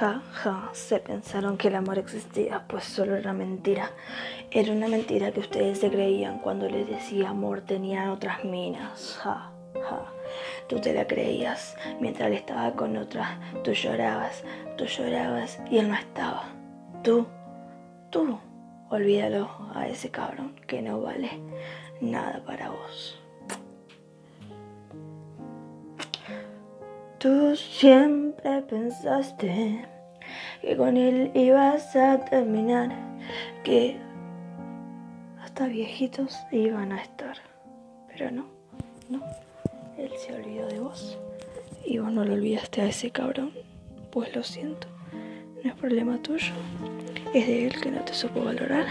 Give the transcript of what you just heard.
Ja, ja, se pensaron que el amor existía, pues solo era mentira. Era una mentira que ustedes se creían cuando les decía amor tenían otras minas. Ja, ja. Tú te la creías mientras él estaba con otra. Tú llorabas, tú llorabas y él no estaba. Tú, tú, olvídalo a ese cabrón que no vale nada para vos. Tú siempre pensaste que con él ibas a terminar, que hasta viejitos iban a estar. Pero no, no. Él se olvidó de vos y vos no lo olvidaste a ese cabrón. Pues lo siento, no es problema tuyo, es de él que no te supo valorar.